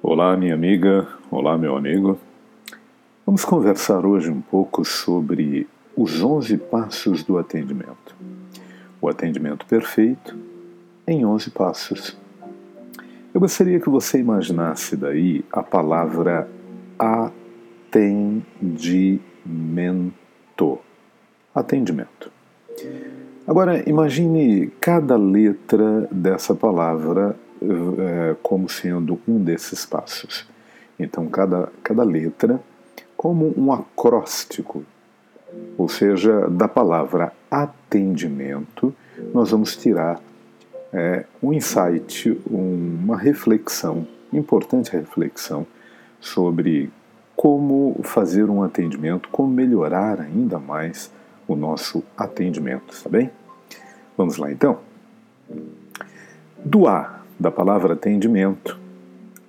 Olá, minha amiga, olá, meu amigo. Vamos conversar hoje um pouco sobre os 11 passos do atendimento. O atendimento perfeito em 11 passos. Eu gostaria que você imaginasse daí a palavra atendimento. Atendimento. Agora, imagine cada letra dessa palavra é, como sendo um desses passos. Então, cada, cada letra como um acróstico, ou seja, da palavra atendimento, nós vamos tirar é, um insight, uma reflexão, importante reflexão sobre como fazer um atendimento, como melhorar ainda mais o nosso atendimento, está bem? Vamos lá então? Do A da palavra atendimento,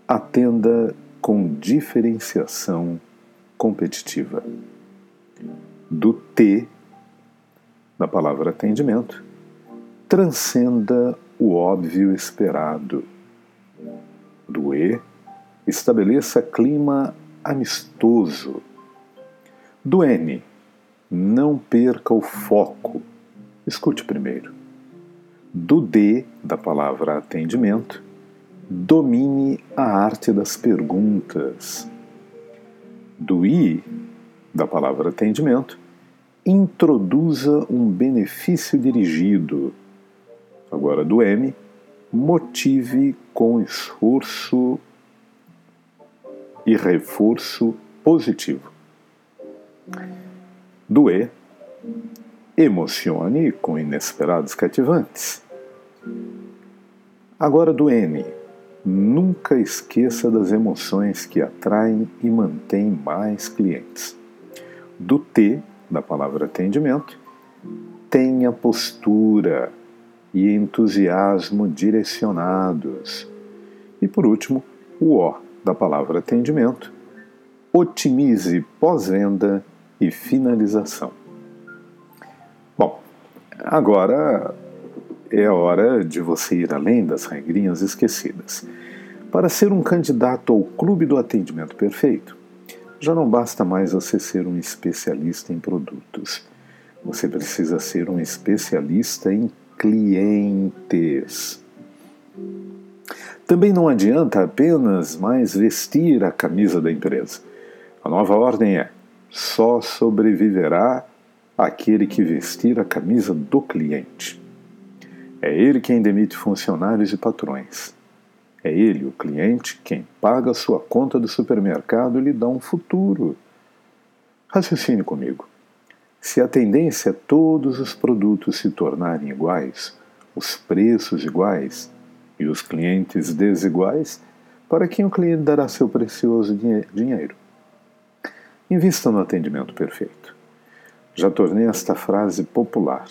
atenda com diferenciação competitiva. Do T, da palavra atendimento, transcenda o óbvio esperado. Do E, estabeleça clima amistoso. Do N, não perca o foco. Escute primeiro do D, da palavra atendimento, domine a arte das perguntas. Do I, da palavra atendimento, introduza um benefício dirigido. Agora, do M, motive com esforço e reforço positivo. Do E, emocione com inesperados cativantes. Agora do N. Nunca esqueça das emoções que atraem e mantêm mais clientes. Do T, da palavra atendimento, tenha postura e entusiasmo direcionados. E por último, o O, da palavra atendimento, otimize pós-venda e finalização. Agora é hora de você ir além das regrinhas esquecidas. Para ser um candidato ao Clube do Atendimento Perfeito, já não basta mais você ser um especialista em produtos. Você precisa ser um especialista em clientes. Também não adianta apenas mais vestir a camisa da empresa. A nova ordem é: só sobreviverá aquele que vestir a camisa do cliente. É ele quem demite funcionários e patrões. É ele, o cliente, quem paga a sua conta do supermercado e lhe dá um futuro. Raciocine comigo. Se a tendência é todos os produtos se tornarem iguais, os preços iguais e os clientes desiguais, para quem o cliente dará seu precioso dinheiro? Invista no atendimento perfeito. Já tornei esta frase popular.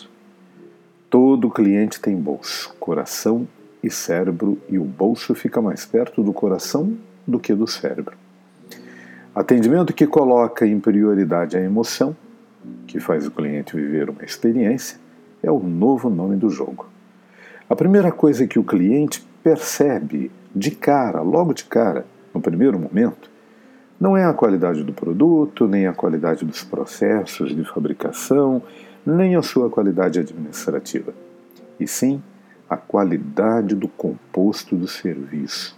Todo cliente tem bolso, coração e cérebro, e o bolso fica mais perto do coração do que do cérebro. Atendimento que coloca em prioridade a emoção, que faz o cliente viver uma experiência, é o novo nome do jogo. A primeira coisa que o cliente percebe de cara, logo de cara, no primeiro momento, não é a qualidade do produto, nem a qualidade dos processos de fabricação, nem a sua qualidade administrativa, e sim a qualidade do composto do serviço.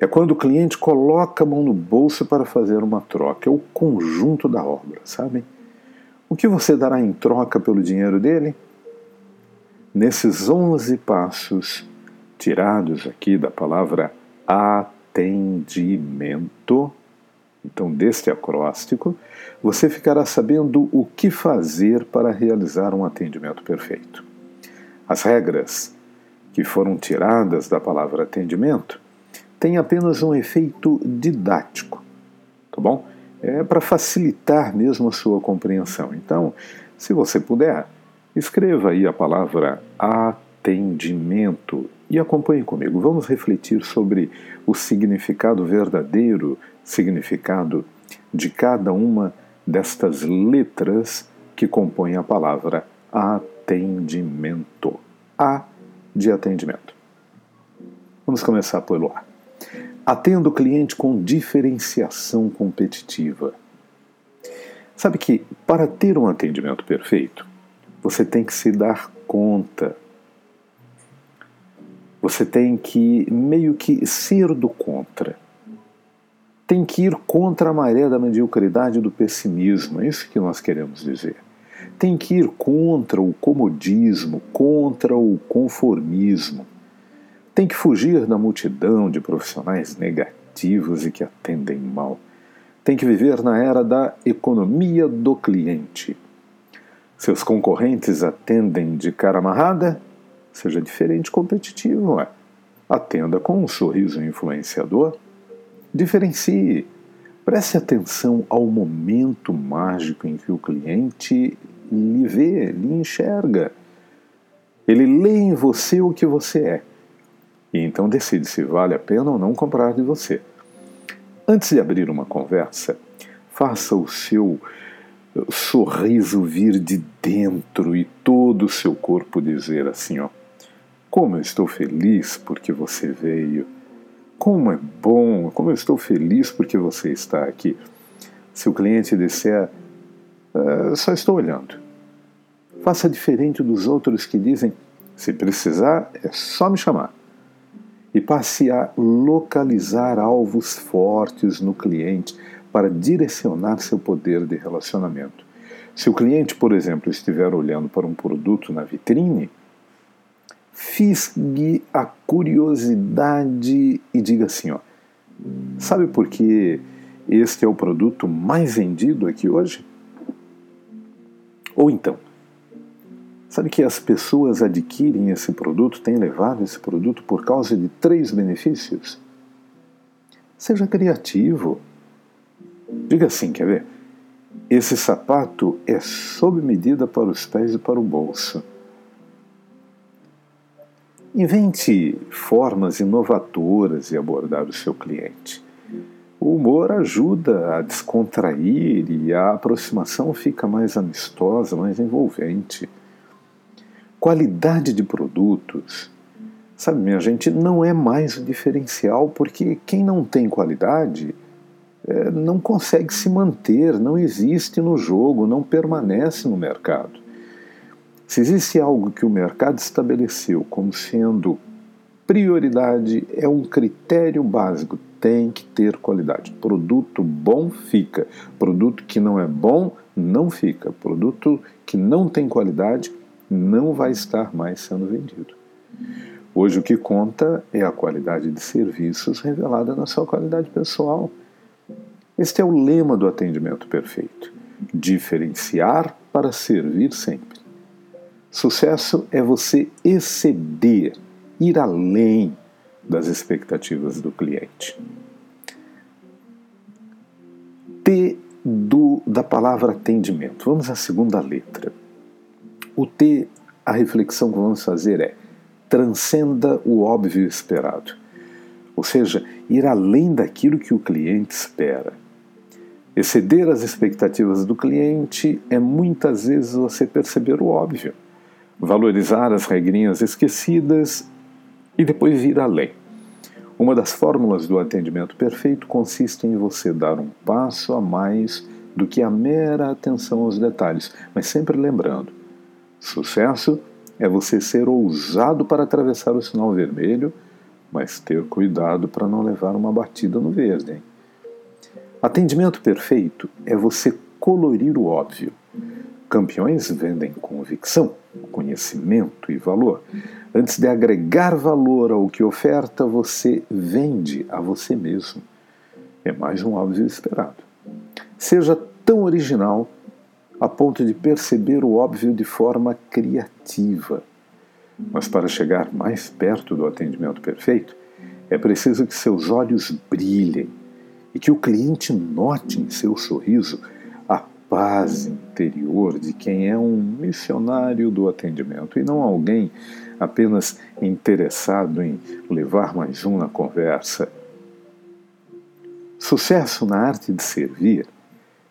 É quando o cliente coloca a mão no bolso para fazer uma troca, é o conjunto da obra, sabem? O que você dará em troca pelo dinheiro dele? Nesses 11 passos, tirados aqui da palavra atendimento, então, deste acróstico, você ficará sabendo o que fazer para realizar um atendimento perfeito. As regras que foram tiradas da palavra atendimento têm apenas um efeito didático, tá bom? É para facilitar mesmo a sua compreensão. Então, se você puder, escreva aí a palavra atendimento e acompanhe comigo. Vamos refletir sobre o significado verdadeiro significado de cada uma destas letras que compõem a palavra atendimento. A de atendimento. Vamos começar pelo A. Atenda o cliente com diferenciação competitiva. Sabe que para ter um atendimento perfeito, você tem que se dar conta. Você tem que meio que ser do contra. Tem que ir contra a maré da mediocridade e do pessimismo. É isso que nós queremos dizer. Tem que ir contra o comodismo, contra o conformismo. Tem que fugir da multidão de profissionais negativos e que atendem mal. Tem que viver na era da economia do cliente. Seus concorrentes atendem de cara amarrada? Seja diferente competitivo, é. Atenda com um sorriso influenciador. Diferencie. Preste atenção ao momento mágico em que o cliente lhe vê, lhe enxerga. Ele lê em você o que você é e então decide se vale a pena ou não comprar de você. Antes de abrir uma conversa, faça o seu sorriso vir de dentro e todo o seu corpo dizer assim, ó: Como eu estou feliz porque você veio. Como é bom, como eu estou feliz porque você está aqui. Se o cliente disser, uh, só estou olhando. Faça diferente dos outros que dizem, se precisar, é só me chamar e passe a localizar alvos fortes no cliente para direcionar seu poder de relacionamento. Se o cliente, por exemplo, estiver olhando para um produto na vitrine, fisgue a curiosidade e diga assim: ó, sabe por que este é o produto mais vendido aqui hoje? Ou então, Sabe que as pessoas adquirem esse produto, têm levado esse produto por causa de três benefícios? Seja criativo. Diga assim, quer ver? Esse sapato é sob medida para os pés e para o bolso. Invente formas inovadoras de abordar o seu cliente. O humor ajuda a descontrair e a aproximação fica mais amistosa, mais envolvente qualidade de produtos. Sabe, minha gente, não é mais o diferencial, porque quem não tem qualidade é, não consegue se manter, não existe no jogo, não permanece no mercado. Se existe algo que o mercado estabeleceu como sendo prioridade, é um critério básico: tem que ter qualidade. Produto bom fica, produto que não é bom não fica, produto que não tem qualidade não vai estar mais sendo vendido. Hoje o que conta é a qualidade de serviços revelada na sua qualidade pessoal. Este é o lema do atendimento perfeito: diferenciar para servir sempre. Sucesso é você exceder, ir além das expectativas do cliente. T do, da palavra atendimento. Vamos à segunda letra. O T, a reflexão que vamos fazer é: transcenda o óbvio esperado. Ou seja, ir além daquilo que o cliente espera. Exceder as expectativas do cliente é muitas vezes você perceber o óbvio, valorizar as regrinhas esquecidas e depois ir além. Uma das fórmulas do atendimento perfeito consiste em você dar um passo a mais do que a mera atenção aos detalhes, mas sempre lembrando: Sucesso é você ser ousado para atravessar o sinal vermelho, mas ter cuidado para não levar uma batida no verde. Hein? Atendimento perfeito é você colorir o óbvio. Campeões vendem convicção, conhecimento e valor. Antes de agregar valor ao que oferta, você vende a você mesmo. É mais um óbvio esperado. Seja tão original a ponto de perceber o óbvio de forma criativa. Mas para chegar mais perto do atendimento perfeito, é preciso que seus olhos brilhem e que o cliente note em seu sorriso paz interior de quem é um missionário do atendimento e não alguém apenas interessado em levar mais um na conversa. Sucesso na arte de servir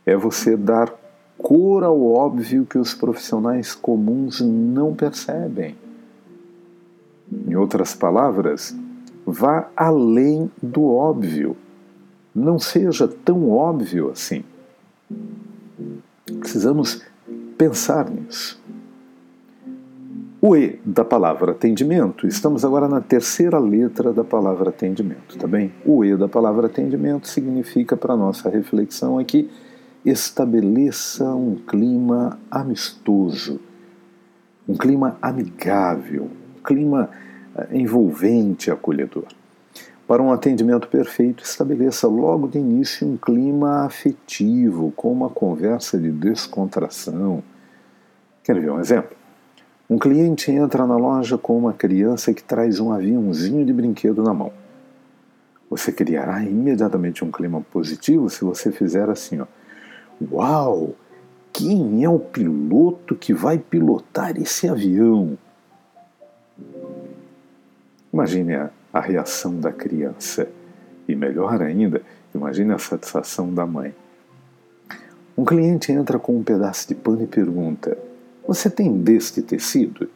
é você dar cor ao óbvio que os profissionais comuns não percebem. Em outras palavras, vá além do óbvio. Não seja tão óbvio assim. Precisamos pensar nisso. O E da palavra atendimento, estamos agora na terceira letra da palavra atendimento, tá bem? O E da palavra atendimento significa para nossa reflexão aqui estabeleça um clima amistoso, um clima amigável, um clima eh, envolvente, acolhedor. Para um atendimento perfeito, estabeleça logo de início um clima afetivo, com uma conversa de descontração. Quer ver um exemplo? Um cliente entra na loja com uma criança que traz um aviãozinho de brinquedo na mão. Você criará imediatamente um clima positivo se você fizer assim, ó. Uau! Quem é o piloto que vai pilotar esse avião? Imagine a, a reação da criança. E melhor ainda, imagine a satisfação da mãe. Um cliente entra com um pedaço de pano e pergunta: você tem deste tecido?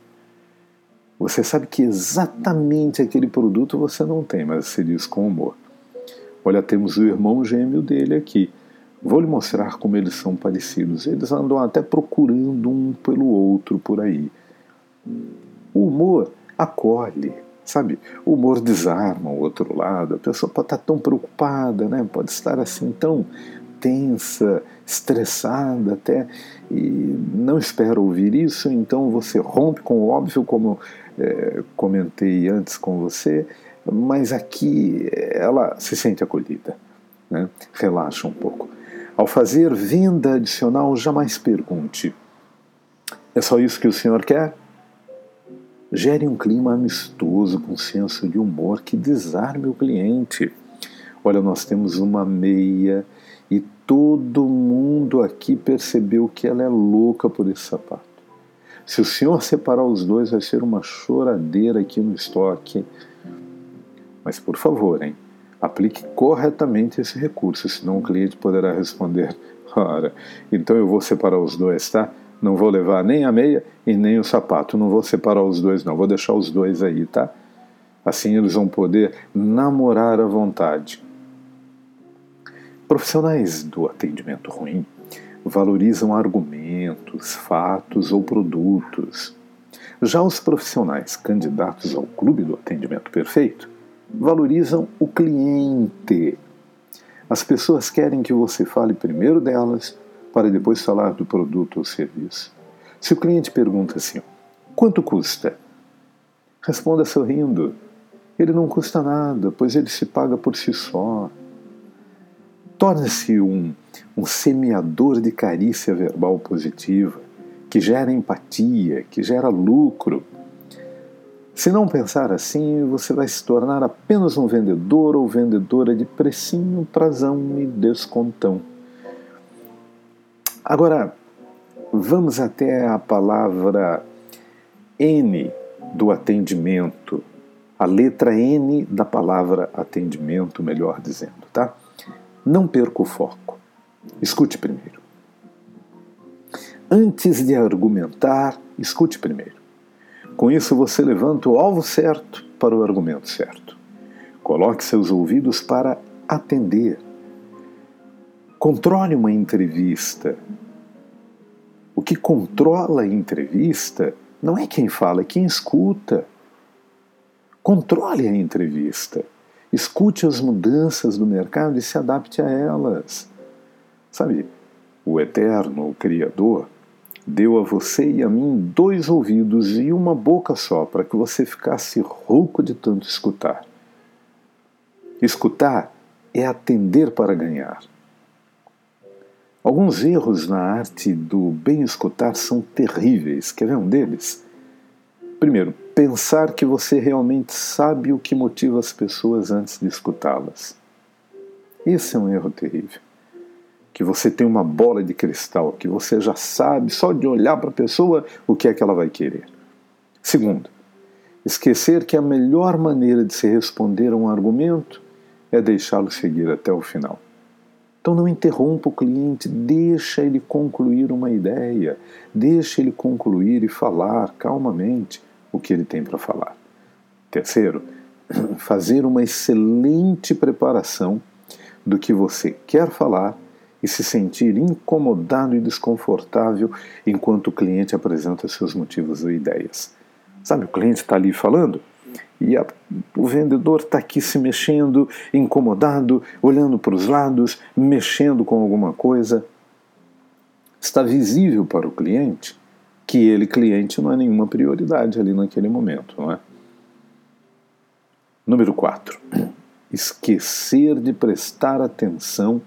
Você sabe que exatamente aquele produto você não tem, mas você diz com humor. Olha, temos o irmão gêmeo dele aqui. Vou lhe mostrar como eles são parecidos. Eles andam até procurando um pelo outro por aí. O humor acolhe, sabe? O humor desarma o outro lado. A pessoa pode estar tão preocupada, né? pode estar assim tão tensa, estressada até, e não espera ouvir isso, então você rompe com o óbvio, como é, comentei antes com você, mas aqui ela se sente acolhida, né? relaxa um pouco. Ao fazer venda adicional, jamais pergunte: é só isso que o senhor quer? Gere um clima amistoso, com senso de humor que desarme o cliente. Olha, nós temos uma meia e todo mundo aqui percebeu que ela é louca por esse sapato. Se o senhor separar os dois, vai ser uma choradeira aqui no estoque. Mas por favor, hein? Aplique corretamente esse recurso, senão o cliente poderá responder: Ora, então eu vou separar os dois, tá? Não vou levar nem a meia e nem o sapato. Não vou separar os dois, não. Vou deixar os dois aí, tá? Assim eles vão poder namorar à vontade. Profissionais do atendimento ruim valorizam argumentos, fatos ou produtos. Já os profissionais candidatos ao clube do atendimento perfeito valorizam o cliente. As pessoas querem que você fale primeiro delas para depois falar do produto ou serviço. Se o cliente pergunta assim: quanto custa? Responda sorrindo: ele não custa nada, pois ele se paga por si só. Torne-se um, um semeador de carícia verbal positiva, que gera empatia, que gera lucro. Se não pensar assim, você vai se tornar apenas um vendedor ou vendedora de precinho, prazão e descontão. Agora, vamos até a palavra N do atendimento, a letra N da palavra atendimento, melhor dizendo, tá? Não perca o foco. Escute primeiro. Antes de argumentar, escute primeiro. Com isso, você levanta o alvo certo para o argumento certo. Coloque seus ouvidos para atender. Controle uma entrevista. O que controla a entrevista não é quem fala, é quem escuta. Controle a entrevista. Escute as mudanças do mercado e se adapte a elas. Sabe, o Eterno, o Criador, deu a você e a mim dois ouvidos e uma boca só para que você ficasse rouco de tanto escutar. Escutar é atender para ganhar. Alguns erros na arte do bem escutar são terríveis. Quer ver um deles? Primeiro, pensar que você realmente sabe o que motiva as pessoas antes de escutá-las. Esse é um erro terrível. Que você tem uma bola de cristal, que você já sabe só de olhar para a pessoa o que é que ela vai querer. Segundo, esquecer que a melhor maneira de se responder a um argumento é deixá-lo seguir até o final. Então não interrompa o cliente, deixa ele concluir uma ideia, deixa ele concluir e falar calmamente o que ele tem para falar. Terceiro, fazer uma excelente preparação do que você quer falar e se sentir incomodado e desconfortável enquanto o cliente apresenta seus motivos ou ideias. Sabe, o cliente está ali falando e a, o vendedor está aqui se mexendo, incomodado, olhando para os lados, mexendo com alguma coisa. Está visível para o cliente que ele, cliente, não é nenhuma prioridade ali naquele momento, não é? Número 4. Esquecer de prestar atenção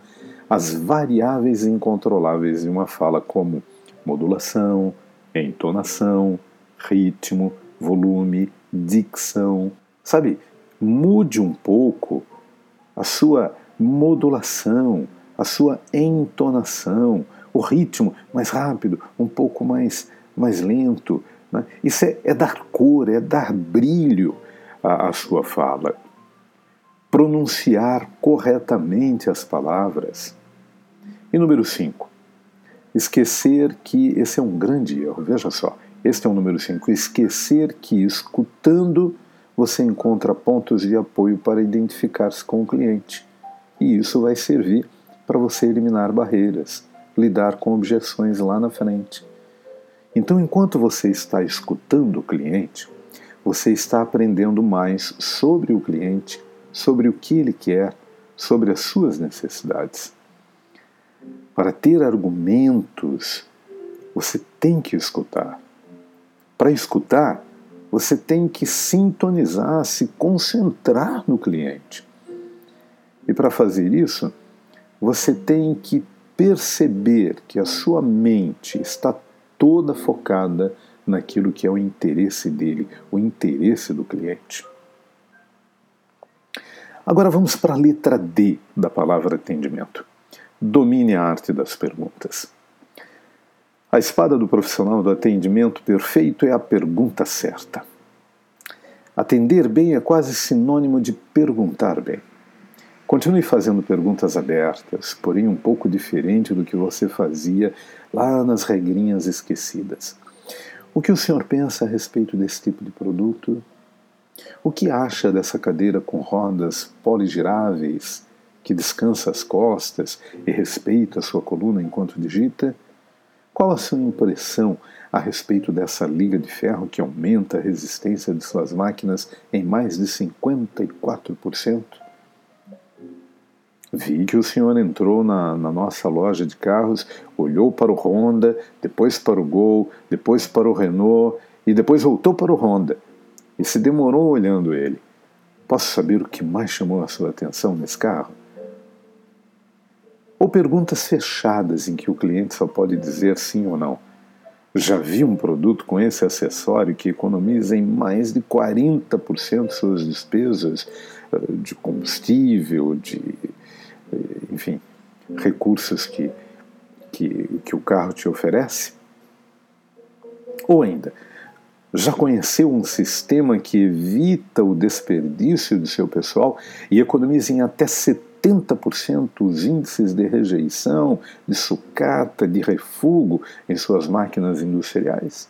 às variáveis incontroláveis de uma fala, como modulação, entonação, ritmo, volume, dicção. Sabe, mude um pouco a sua modulação, a sua entonação, o ritmo mais rápido, um pouco mais, mais lento. Né? Isso é, é, dar cor, é dar brilho à, à sua fala. Pronunciar corretamente as palavras. E número 5, esquecer que esse é um grande erro. Veja só, este é o número 5. Esquecer que escutando você encontra pontos de apoio para identificar-se com o cliente. E isso vai servir para você eliminar barreiras, lidar com objeções lá na frente. Então, enquanto você está escutando o cliente, você está aprendendo mais sobre o cliente, sobre o que ele quer, sobre as suas necessidades. Para ter argumentos, você tem que escutar. Para escutar, você tem que sintonizar, se concentrar no cliente. E para fazer isso, você tem que perceber que a sua mente está toda focada naquilo que é o interesse dele, o interesse do cliente. Agora vamos para a letra D da palavra atendimento. Domine a arte das perguntas. A espada do profissional do atendimento perfeito é a pergunta certa. Atender bem é quase sinônimo de perguntar bem. Continue fazendo perguntas abertas, porém um pouco diferente do que você fazia lá nas regrinhas esquecidas. O que o senhor pensa a respeito desse tipo de produto? O que acha dessa cadeira com rodas poligiráveis que descansa as costas e respeita a sua coluna enquanto digita? Qual a sua impressão a respeito dessa liga de ferro que aumenta a resistência de suas máquinas em mais de 54%? Vi que o senhor entrou na, na, nossa loja de carros, olhou para o Honda, depois para o Gol, depois para o Renault e depois voltou para o Honda e se demorou olhando ele. Posso saber o que mais chamou a sua atenção nesse carro? Ou perguntas fechadas em que o cliente só pode dizer sim ou não. Já vi um produto com esse acessório que economiza em mais de 40% suas despesas eh, de combustível, de, eh, enfim, recursos que, que, que o carro te oferece? Ou ainda, já conheceu um sistema que evita o desperdício do seu pessoal e economiza em até 70%? 80% os índices de rejeição, de sucata, de refugo em suas máquinas industriais?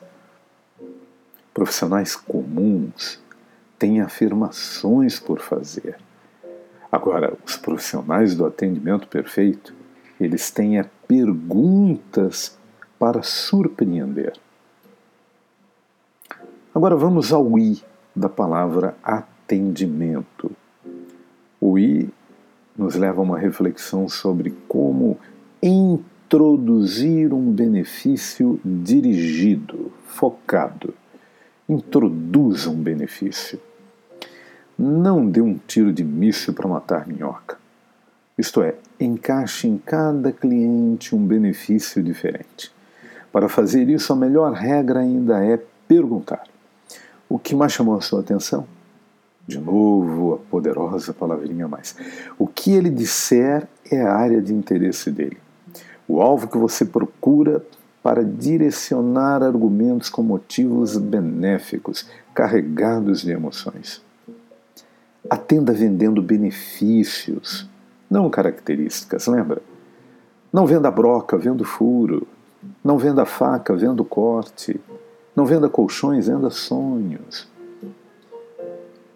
Profissionais comuns têm afirmações por fazer. Agora, os profissionais do atendimento perfeito, eles têm é, perguntas para surpreender. Agora vamos ao I da palavra atendimento. O I nos leva a uma reflexão sobre como introduzir um benefício dirigido, focado. Introduza um benefício. Não dê um tiro de míssil para matar minhoca. Isto é, encaixe em cada cliente um benefício diferente. Para fazer isso, a melhor regra ainda é perguntar. O que mais chamou a sua atenção? De novo, a poderosa palavrinha mais. O que ele disser é a área de interesse dele. O alvo que você procura para direcionar argumentos com motivos benéficos, carregados de emoções. Atenda vendendo benefícios, não características, lembra? Não venda broca, venda furo. Não venda faca, venda corte. Não venda colchões, venda sonhos.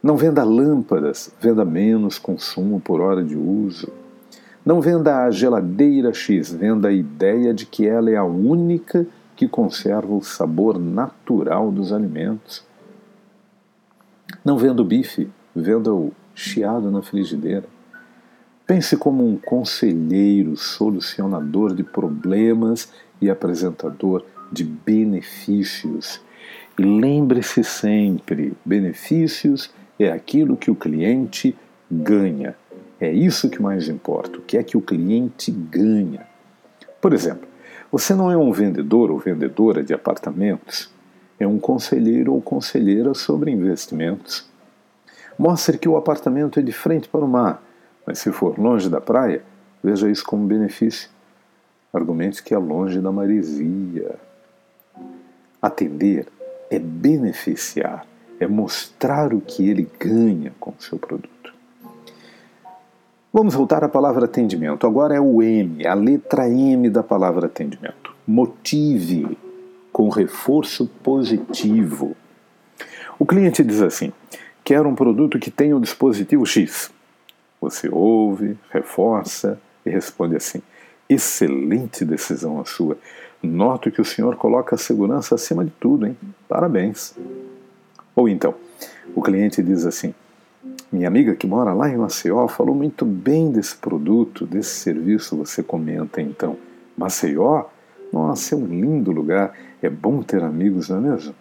Não venda lâmpadas, venda menos consumo por hora de uso. Não venda a geladeira X, venda a ideia de que ela é a única que conserva o sabor natural dos alimentos. Não venda o bife, venda o chiado na frigideira. Pense como um conselheiro solucionador de problemas e apresentador de benefícios. E lembre-se sempre: benefícios é aquilo que o cliente ganha. É isso que mais importa, o que é que o cliente ganha. Por exemplo, você não é um vendedor ou vendedora de apartamentos, é um conselheiro ou conselheira sobre investimentos. Mostre que o apartamento é de frente para o mar, mas se for longe da praia, veja isso como benefício. Argumente que é longe da maresia. Atender é beneficiar, é mostrar o que ele ganha com o seu produto. Vamos voltar à palavra atendimento. Agora é o M, a letra M da palavra atendimento. Motive com reforço positivo. O cliente diz assim: quero um produto que tenha o dispositivo X. Você ouve, reforça e responde assim: excelente decisão a sua. Noto que o senhor coloca a segurança acima de tudo, hein? Parabéns. Ou então, o cliente diz assim: Minha amiga que mora lá em Maceió falou muito bem desse produto, desse serviço, você comenta então. Maceió? Nossa, é um lindo lugar, é bom ter amigos, não é mesmo?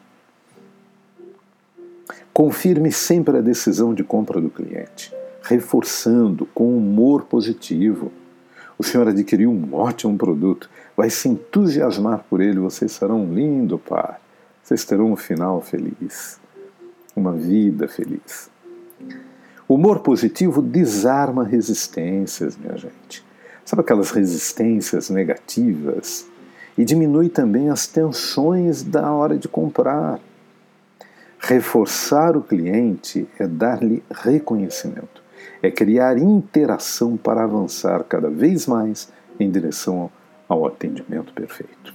Confirme sempre a decisão de compra do cliente, reforçando com humor positivo o senhor adquiriu um ótimo produto, vai se entusiasmar por ele, vocês serão um lindo par, vocês terão um final feliz, uma vida feliz. Humor positivo desarma resistências, minha gente. Sabe aquelas resistências negativas? E diminui também as tensões da hora de comprar. Reforçar o cliente é dar-lhe reconhecimento é criar interação para avançar cada vez mais em direção ao atendimento perfeito.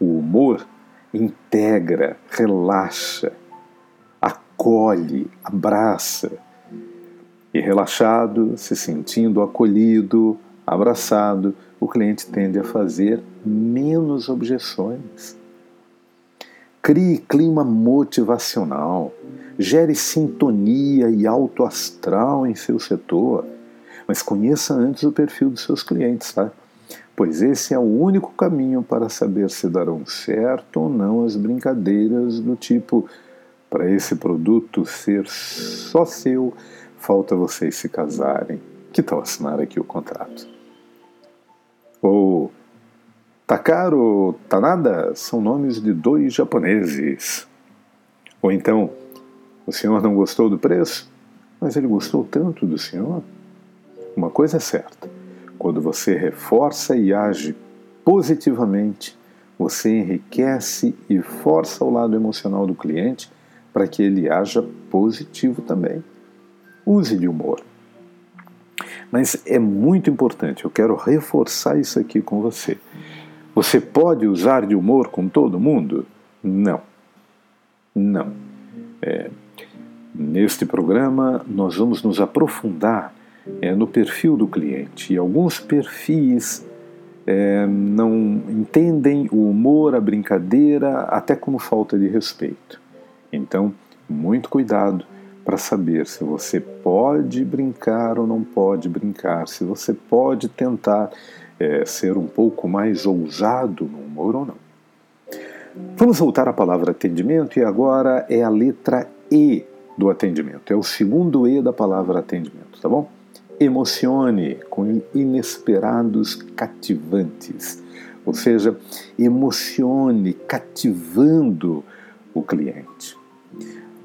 O humor integra, relaxa, acolhe, abraça. E relaxado, se sentindo acolhido, abraçado, o cliente tende a fazer menos objeções. Crie clima motivacional, gere sintonia e alto astral em seu setor, mas conheça antes o perfil dos seus clientes, tá? Pois esse é o único caminho para saber se darão certo ou não as brincadeiras do tipo para esse produto ser só seu, falta vocês se casarem. Que tal assinar aqui o contrato? Ou tá caro, tá são nomes de dois japoneses. Ou então, o senhor não gostou do preço, mas ele gostou tanto do senhor. Uma coisa é certa: quando você reforça e age positivamente, você enriquece e força o lado emocional do cliente para que ele haja positivo também. Use de humor. Mas é muito importante, eu quero reforçar isso aqui com você. Você pode usar de humor com todo mundo? Não. Não. É, Neste programa, nós vamos nos aprofundar é, no perfil do cliente. E alguns perfis é, não entendem o humor, a brincadeira, até como falta de respeito. Então, muito cuidado para saber se você pode brincar ou não pode brincar, se você pode tentar é, ser um pouco mais ousado no humor ou não. Vamos voltar à palavra atendimento e agora é a letra E do atendimento. É o segundo E da palavra atendimento, tá bom? Emocione com inesperados cativantes. Ou seja, emocione cativando o cliente.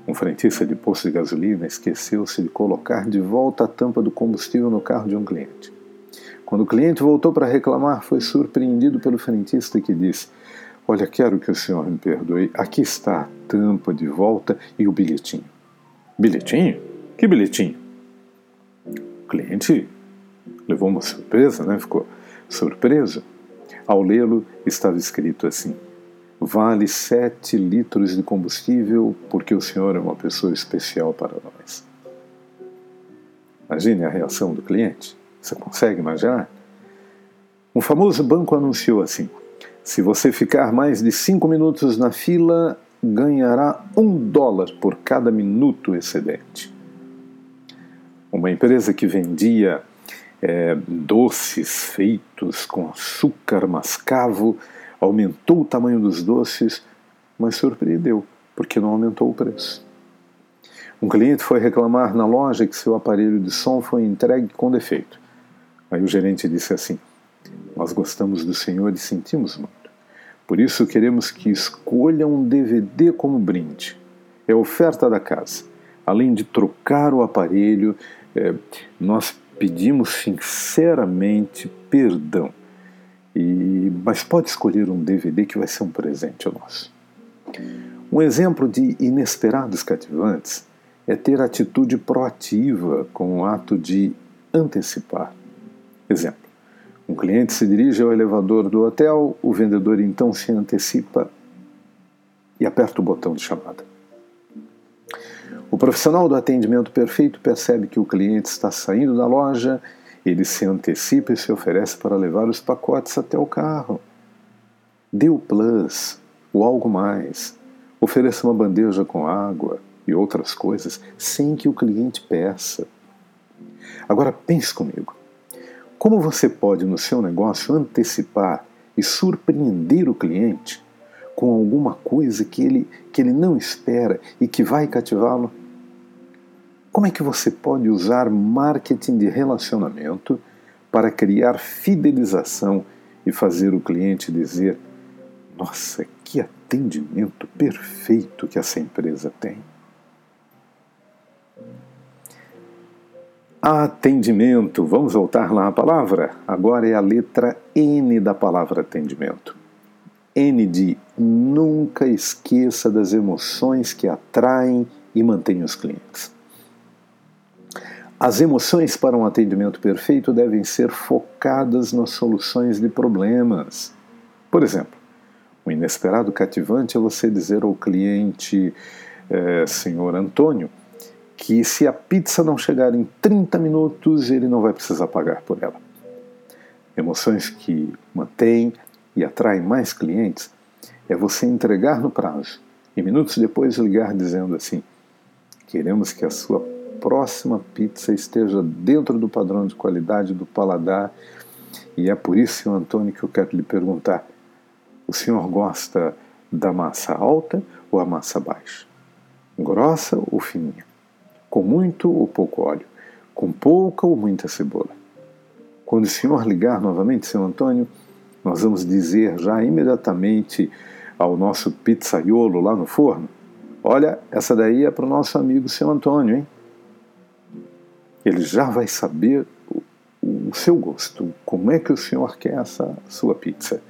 Um frentista de posto de gasolina esqueceu-se de colocar de volta a tampa do combustível no carro de um cliente. Quando o cliente voltou para reclamar, foi surpreendido pelo frentista que disse: Olha, quero que o senhor me perdoe, aqui está a tampa de volta e o bilhetinho. Bilhetinho? Que bilhetinho? O cliente levou uma surpresa, né? ficou surpreso. Ao lê-lo, estava escrito assim: vale 7 litros de combustível porque o senhor é uma pessoa especial para nós. Imagine a reação do cliente. Você consegue imaginar? Um famoso banco anunciou assim: se você ficar mais de 5 minutos na fila, ganhará um dólar por cada minuto excedente. Uma empresa que vendia é, doces feitos com açúcar mascavo aumentou o tamanho dos doces, mas surpreendeu, porque não aumentou o preço. Um cliente foi reclamar na loja que seu aparelho de som foi entregue com defeito. Aí o gerente disse assim: Nós gostamos do senhor e sentimos muito. Por isso queremos que escolha um DVD como brinde. É oferta da casa. Além de trocar o aparelho, é, nós pedimos sinceramente perdão. E, mas pode escolher um DVD que vai ser um presente nosso. Um exemplo de inesperados cativantes é ter atitude proativa com o ato de antecipar. Exemplo: um cliente se dirige ao elevador do hotel, o vendedor então se antecipa e aperta o botão de chamada. O profissional do atendimento perfeito percebe que o cliente está saindo da loja, ele se antecipa e se oferece para levar os pacotes até o carro. Dê o plus, o algo mais. Ofereça uma bandeja com água e outras coisas sem que o cliente peça. Agora pense comigo. Como você pode no seu negócio antecipar e surpreender o cliente com alguma coisa que ele, que ele não espera e que vai cativá-lo? Como é que você pode usar marketing de relacionamento para criar fidelização e fazer o cliente dizer: Nossa, que atendimento perfeito que essa empresa tem? Atendimento. Vamos voltar lá à palavra? Agora é a letra N da palavra atendimento. N de nunca esqueça das emoções que atraem e mantêm os clientes. As emoções para um atendimento perfeito devem ser focadas nas soluções de problemas. Por exemplo, o inesperado cativante é você dizer ao cliente, eh, senhor Antônio, que se a pizza não chegar em 30 minutos, ele não vai precisar pagar por ela. Emoções que mantêm e atraem mais clientes é você entregar no prazo e minutos depois ligar dizendo assim: queremos que a sua próxima pizza esteja dentro do padrão de qualidade do paladar e é por isso, senhor Antônio, que eu quero lhe perguntar: o senhor gosta da massa alta ou a massa baixa? Grossa ou fininha? com muito ou pouco óleo, com pouca ou muita cebola. Quando o senhor ligar novamente, seu Antônio, nós vamos dizer já imediatamente ao nosso pizzaiolo lá no forno: Olha, essa daí é para o nosso amigo seu Antônio, hein? Ele já vai saber o, seu gosto, como é que o senhor quer essa sua pizza.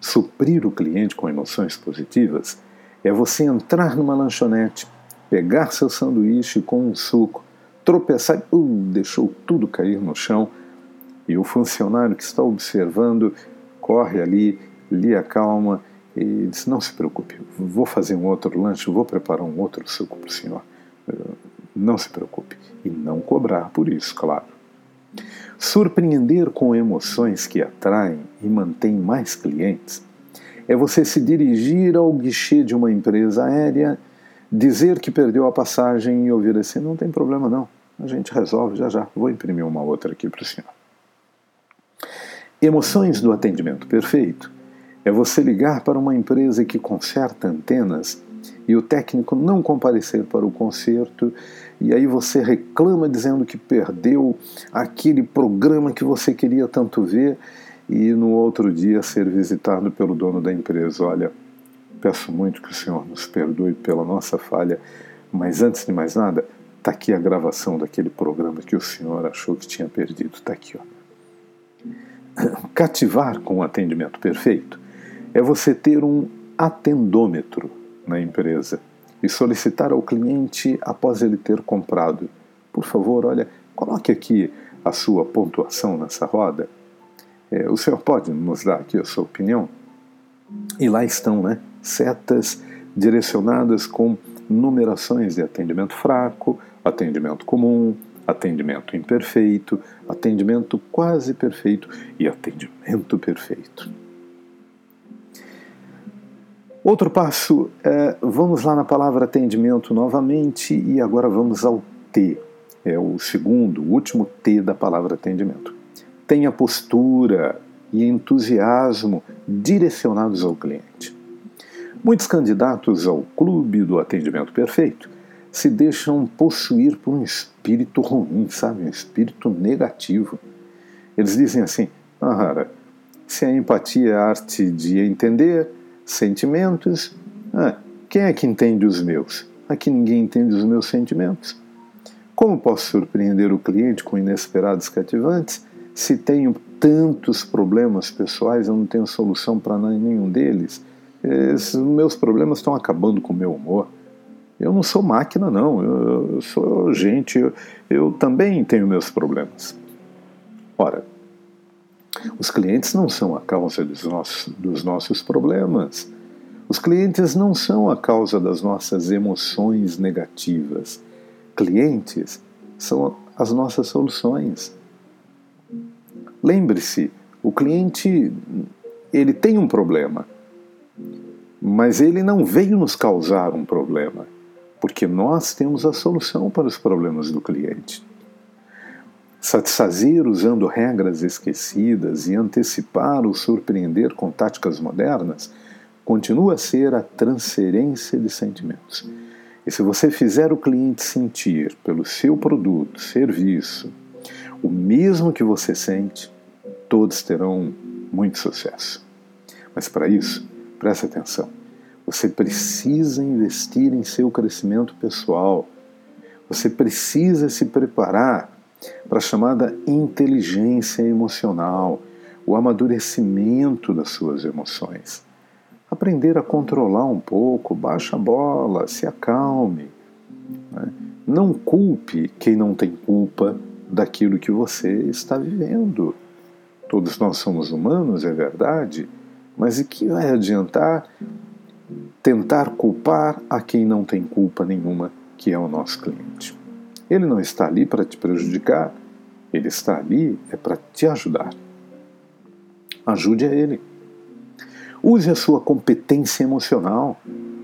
Suprir o cliente com emoções positivas é você entrar numa lanchonete pegar seu sanduíche com um suco, tropeçar uh, deixou tudo cair no chão. E o funcionário que está observando corre ali, lhe acalma e diz: Não se preocupe, vou fazer um outro lanche, vou preparar um outro suco para o senhor. Não se preocupe. E não cobrar por isso, claro. Surpreender com emoções que atraem e mantêm mais clientes é você se dirigir ao guichê de uma empresa aérea dizer que perdeu a passagem e ouvir assim, não tem problema não, a gente resolve já já, vou imprimir uma outra aqui para o senhor. Emoções do atendimento perfeito é você ligar para uma empresa que conserta antenas e o técnico não comparecer para o concerto e aí você reclama dizendo que perdeu aquele programa que você queria tanto ver e no outro dia ser visitado pelo dono da empresa. Olha, Peço muito que o Senhor nos perdoe pela nossa falha, mas antes de mais nada, está aqui a gravação daquele programa que o Senhor achou que tinha perdido. Está aqui. Ó. Cativar com o atendimento perfeito é você ter um atendômetro na empresa e solicitar ao cliente após ele ter comprado. Por favor, olha, coloque aqui a sua pontuação nessa roda. É, o senhor pode nos dar aqui a sua opinião? E lá estão, né? setas direcionadas com numerações de atendimento fraco, atendimento comum, atendimento imperfeito, atendimento quase perfeito e atendimento perfeito. Outro passo é, vamos lá na palavra atendimento novamente e agora vamos ao T. É o segundo, o último T da palavra atendimento. Tenha postura e entusiasmo direcionados ao cliente. Muitos candidatos ao clube do atendimento perfeito se deixam possuir por um espírito ruim, sabe? Um espírito negativo. Eles dizem assim: ah, se a empatia é a arte de entender sentimentos, ah, quem é que entende os meus? Aqui ninguém entende os meus sentimentos. Como posso surpreender o cliente com inesperados cativantes se tenho tantos problemas pessoais, eu não tenho solução para nenhum deles? Esses meus problemas estão acabando com o meu humor. Eu não sou máquina, não. Eu, eu sou gente. Eu, eu também tenho meus problemas. Ora, os clientes não são a causa dos nossos, dos nossos problemas. Os clientes não são a causa das nossas emoções negativas. Clientes são as nossas soluções. Lembre-se, o cliente ele tem um problema, mas ele não veio nos causar um problema porque nós temos a solução para os problemas do cliente. Satisfazer usando regras esquecidas e antecipar ou surpreender com táticas modernas continua a ser a transferência de sentimentos. E se você fizer o cliente sentir pelo seu produto, serviço, o mesmo que você sente, todos terão muito sucesso. Mas para isso, preste atenção. Você precisa investir em seu crescimento pessoal. Você precisa se preparar para a chamada inteligência emocional, o amadurecimento das suas emoções. Aprender a controlar um pouco, baixa a bola, se acalme. Né? Não culpe quem não tem culpa daquilo que você está vivendo. Todos nós somos humanos, é verdade, mas e que vai adiantar tentar culpar a quem não tem culpa nenhuma, que é o nosso cliente. Ele não está ali para te prejudicar, ele está ali é para te ajudar. Ajude a ele. Use a sua competência emocional,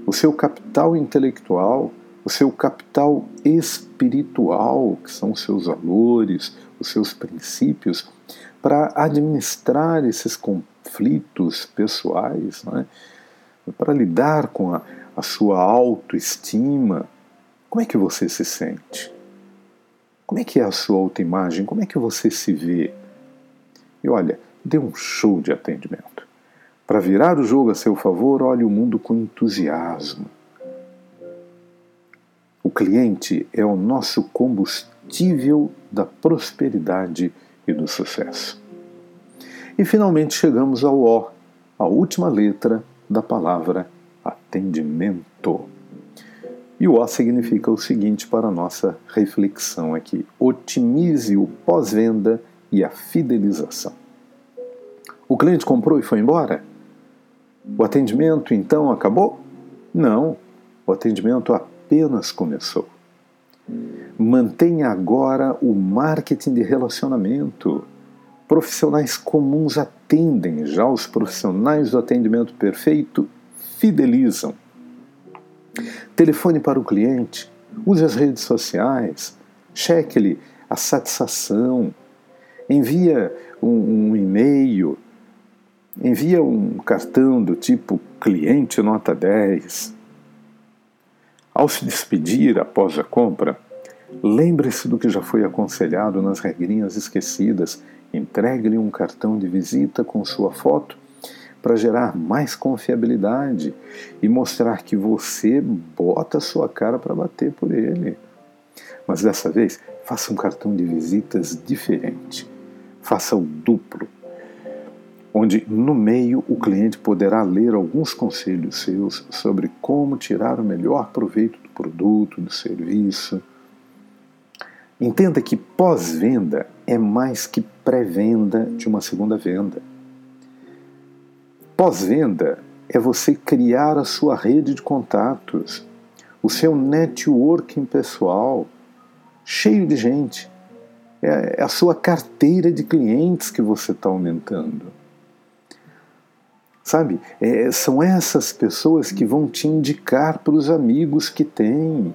o seu capital intelectual, o seu capital espiritual, que são os seus valores, os seus princípios, para administrar esses conflitos pessoais, não é? para lidar com a, a sua autoestima. Como é que você se sente? Como é que é a sua autoimagem? Como é que você se vê? E olha, dê um show de atendimento. Para virar o jogo a seu favor, olhe o mundo com entusiasmo. O cliente é o nosso combustível da prosperidade e do sucesso. E finalmente chegamos ao O, a última letra da palavra atendimento. E o O significa o seguinte para a nossa reflexão aqui: otimize o pós-venda e a fidelização. O cliente comprou e foi embora? O atendimento então acabou? Não, o atendimento apenas começou. Mantenha agora o marketing de relacionamento. Profissionais comuns atendem, já os profissionais do atendimento perfeito fidelizam. Telefone para o cliente, use as redes sociais, cheque-lhe a satisfação, envia um, um e-mail, envia um cartão do tipo cliente nota 10. Ao se despedir após a compra, lembre-se do que já foi aconselhado nas regrinhas esquecidas Entregue-lhe um cartão de visita com sua foto para gerar mais confiabilidade e mostrar que você bota sua cara para bater por ele. Mas dessa vez, faça um cartão de visitas diferente. Faça o duplo, onde no meio o cliente poderá ler alguns conselhos seus sobre como tirar o melhor proveito do produto, do serviço. Entenda que pós-venda é mais que pré-venda de uma segunda venda. Pós-venda é você criar a sua rede de contatos, o seu networking pessoal, cheio de gente. É, é a sua carteira de clientes que você está aumentando. Sabe? É, são essas pessoas que vão te indicar para os amigos que têm.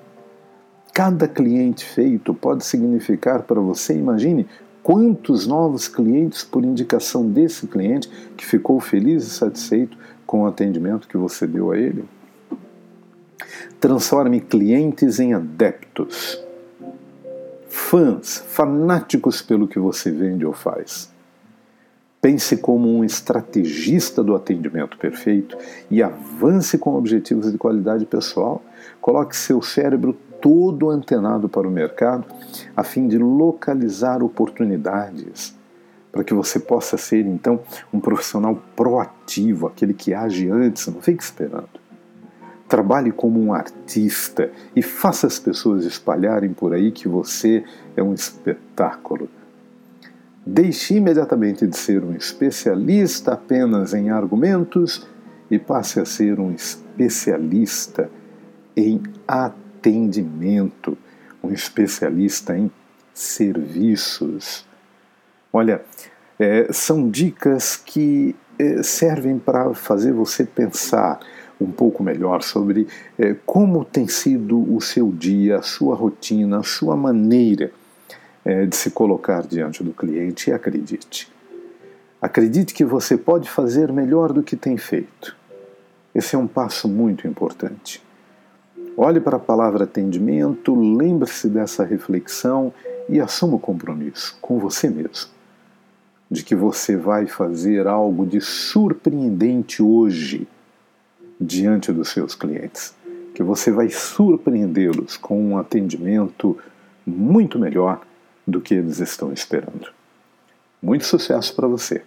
Cada cliente feito pode significar para você, imagine, quantos novos clientes por indicação desse cliente que ficou feliz e satisfeito com o atendimento que você deu a ele? Transforme clientes em adeptos, fãs, fanáticos pelo que você vende ou faz. Pense como um estrategista do atendimento perfeito e avance com objetivos de qualidade pessoal. Coloque seu cérebro todo antenado para o mercado, a fim de localizar oportunidades, para que você possa ser então um profissional proativo, aquele que age antes, não fique esperando. Trabalhe como um artista e faça as pessoas espalharem por aí que você é um espetáculo. Deixe imediatamente de ser um especialista apenas em argumentos e passe a ser um especialista em atendimento atendimento, um especialista em serviços. Olha, é, são dicas que é, servem para fazer você pensar um pouco melhor sobre é, como tem sido o seu dia, a sua rotina, a sua maneira é, de se colocar diante do cliente e acredite. Acredite que você pode fazer melhor do que tem feito. Esse é um passo muito importante. Olhe para a palavra atendimento, lembre-se dessa reflexão e assuma o compromisso com você mesmo de que você vai fazer algo de surpreendente hoje diante dos seus clientes, que você vai surpreendê-los com um atendimento muito melhor do que eles estão esperando. Muito sucesso para você!